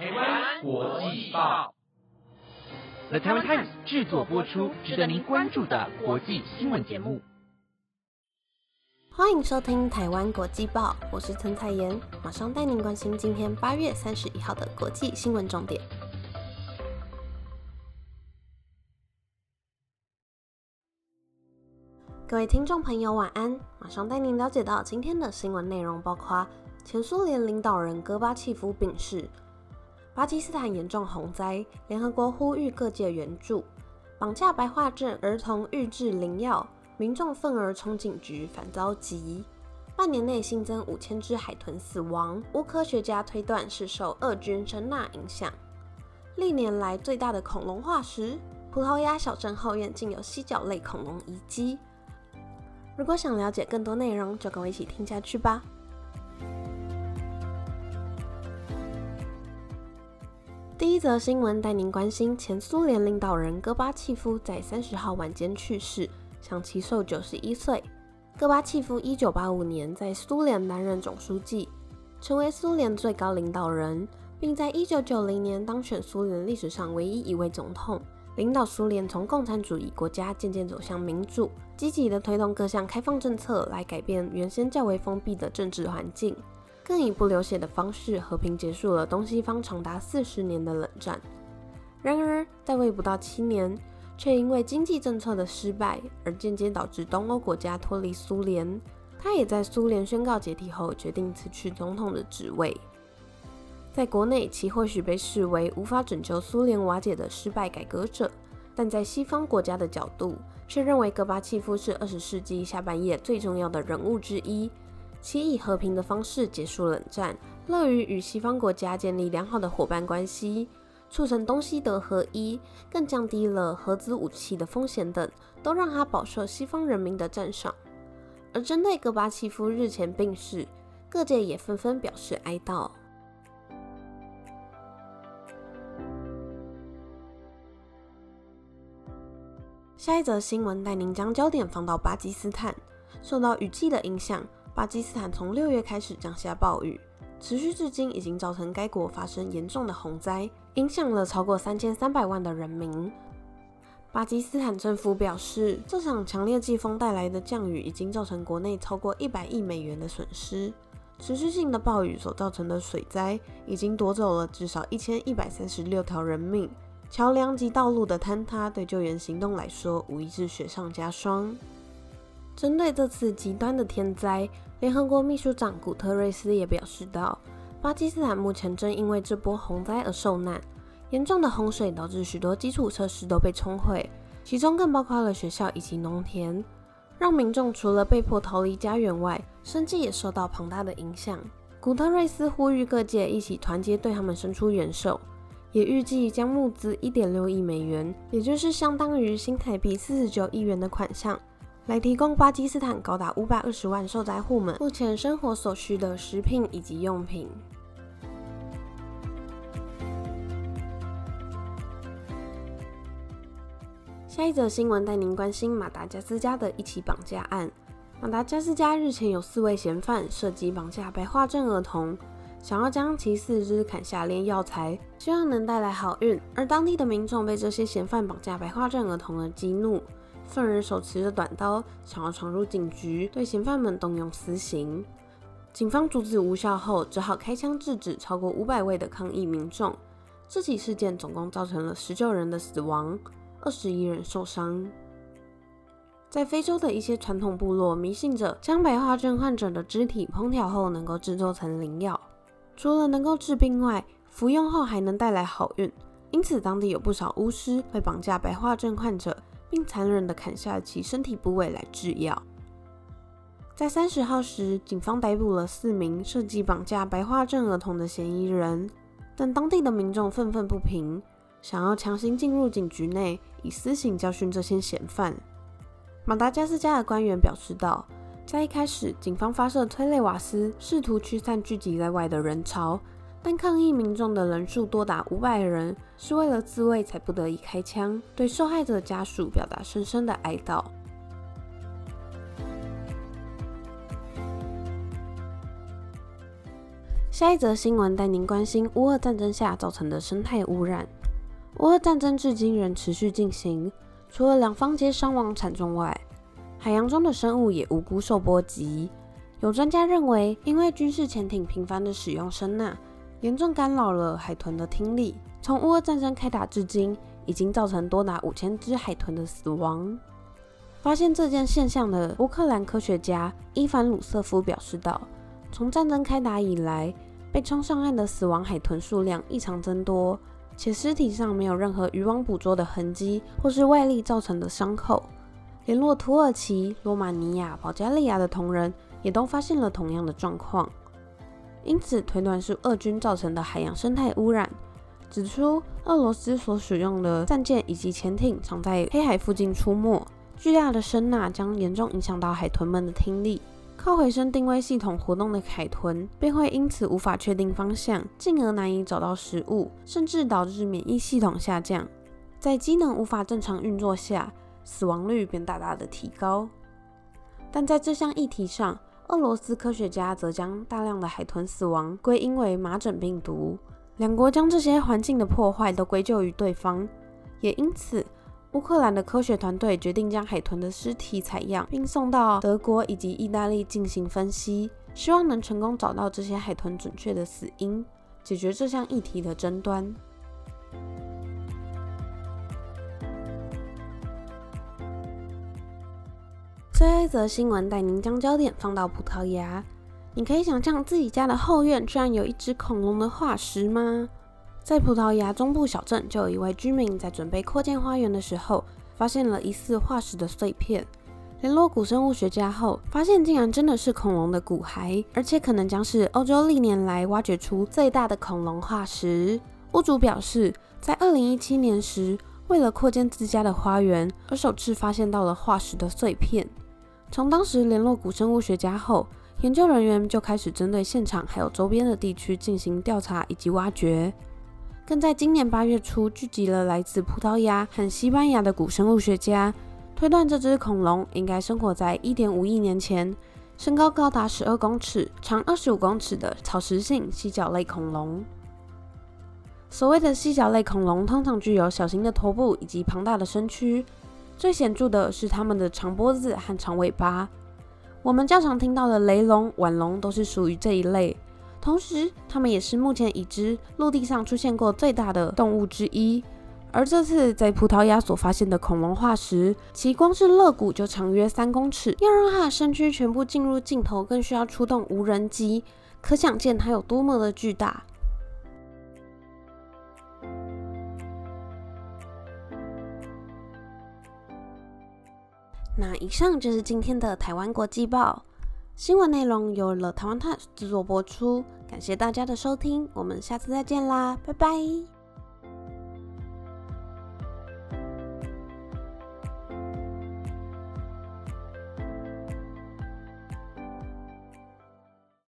台湾国际报，The Taiwan Times 制作播出，值得您关注的国际新闻节目。欢迎收听台湾国际报，我是陈彩妍，马上带您关心今天八月三十一号的国际新闻重点。各位听众朋友，晚安！马上带您了解到今天的新闻内容，包括前苏联领导人戈巴契夫病逝，巴基斯坦严重洪灾，联合国呼吁各界援助，绑架白化症儿童预制灵药，民众愤而冲警局反遭缉，半年内新增五千只海豚死亡，乌科学家推断是受俄军声呐影响，历年来最大的恐龙化石，葡萄牙小镇后院竟有犀角类恐龙遗迹。如果想了解更多内容，就跟我一起听下去吧。一则新闻带您关心前苏联领导人戈巴契夫在三十号晚间去世，享其寿九十一岁。戈巴契夫一九八五年在苏联担任总书记，成为苏联最高领导人，并在一九九零年当选苏联历史上唯一一位总统。领导苏联从共产主义国家渐渐走向民主，积极的推动各项开放政策来改变原先较为封闭的政治环境，更以不流血的方式和平结束了东西方长达四十年的冷战。然而，在位不到七年，却因为经济政策的失败而间接导致东欧国家脱离苏联。他也在苏联宣告解体后决定辞去总统的职位。在国内，其或许被视为无法拯救苏联瓦解的失败改革者，但在西方国家的角度，却认为戈巴契夫是二十世纪下半叶最重要的人物之一。其以和平的方式结束冷战，乐于与西方国家建立良好的伙伴关系，促成东西德合一，更降低了核子武器的风险等，都让他饱受西方人民的赞赏。而针对戈巴契夫日前病逝，各界也纷纷表示哀悼。下一则新闻带您将焦点放到巴基斯坦。受到雨季的影响，巴基斯坦从六月开始降下暴雨，持续至今已经造成该国发生严重的洪灾，影响了超过三千三百万的人民。巴基斯坦政府表示，这场强烈季风带来的降雨已经造成国内超过一百亿美元的损失。持续性的暴雨所造成的水灾，已经夺走了至少一千一百三十六条人命。桥梁及道路的坍塌，对救援行动来说无疑是雪上加霜。针对这次极端的天灾，联合国秘书长古特瑞斯也表示道：“巴基斯坦目前正因为这波洪灾而受难，严重的洪水导致许多基础设施都被冲毁，其中更包括了学校以及农田，让民众除了被迫逃离家园外，生计也受到庞大的影响。”古特瑞斯呼吁各界一起团结，对他们伸出援手。也预计将募资一点六亿美元，也就是相当于新台币四十九亿元的款项，来提供巴基斯坦高达五百二十万受灾户们目前生活所需的食品以及用品。下一则新闻带您关心马达加斯加的一起绑架案。马达加斯加日前有四位嫌犯涉及绑架白化症儿童。想要将其四肢砍下炼药材，希望能带来好运。而当地的民众被这些嫌犯绑架白化症儿童而激怒，犯人手持着短刀，想要闯入警局，对嫌犯们动用私刑。警方阻止无效后，只好开枪制止超过五百位的抗议民众。这起事件总共造成了十九人的死亡，二十一人受伤。在非洲的一些传统部落迷信着，将白化症患者的肢体烹调后能够制作成灵药。除了能够治病外，服用后还能带来好运，因此当地有不少巫师会绑架白化症患者，并残忍地砍下其身体部位来制药。在三十号时，警方逮捕了四名涉及绑架白化症儿童的嫌疑人，但当地的民众愤愤不平，想要强行进入警局内，以私刑教训这些嫌犯。马达加斯加的官员表示道。在一开始，警方发射催泪瓦斯，试图驱散聚集在外的人潮，但抗议民众的人数多达五百人，是为了自卫才不得已开枪，对受害者家属表达深深的哀悼。下一则新闻带您关心乌俄战争下造成的生态污染。乌俄战争至今仍持续进行，除了两方皆伤亡惨重外，海洋中的生物也无辜受波及。有专家认为，因为军事潜艇频繁的使用声呐，严重干扰了海豚的听力。从乌俄战争开打至今，已经造成多达五千只海豚的死亡。发现这件现象的乌克兰科学家伊凡鲁瑟夫表示道：“从战争开打以来，被冲上岸的死亡海豚数量异常增多，且尸体上没有任何渔网捕捉的痕迹，或是外力造成的伤口。联络土耳其、罗马尼亚、保加利亚的同仁也都发现了同样的状况，因此推断是俄军造成的海洋生态污染。指出，俄罗斯所使用的战舰以及潜艇常在黑海附近出没，巨大的声呐将严重影响到海豚们的听力。靠回声定位系统活动的海豚便会因此无法确定方向，进而难以找到食物，甚至导致免疫系统下降。在机能无法正常运作下，死亡率便大大的提高。但在这项议题上，俄罗斯科学家则将大量的海豚死亡归因为麻疹病毒。两国将这些环境的破坏都归咎于对方，也因此。乌克兰的科学团队决定将海豚的尸体采样，并送到德国以及意大利进行分析，希望能成功找到这些海豚准确的死因，解决这项议题的争端。最后一则新闻带您将焦点放到葡萄牙，你可以想象自己家的后院居然有一只恐龙的化石吗？在葡萄牙中部小镇，就有一位居民在准备扩建花园的时候，发现了疑似化石的碎片。联络古生物学家后，发现竟然真的是恐龙的骨骸，而且可能将是欧洲历年来挖掘出最大的恐龙化石。屋主表示，在2017年时，为了扩建自家的花园，而首次发现到了化石的碎片。从当时联络古生物学家后，研究人员就开始针对现场还有周边的地区进行调查以及挖掘。更在今年八月初聚集了来自葡萄牙和西班牙的古生物学家，推断这只恐龙应该生活在一点五亿年前，身高高达十二公尺、长二十五公尺的草食性犀角类恐龙。所谓的犀角类恐龙通常具有小型的头部以及庞大的身躯，最显著的是它们的长脖子和长尾巴。我们较常听到的雷龙、腕龙都是属于这一类。同时，它们也是目前已知陆地上出现过最大的动物之一。而这次在葡萄牙所发现的恐龙化石，其光是肋骨就长约三公尺，要让它的身躯全部进入镜头，更需要出动无人机，可想见它有多么的巨大。那以上就是今天的台湾国际报。新闻内容由了台湾 Times 制作播出，感谢大家的收听，我们下次再见啦，拜拜。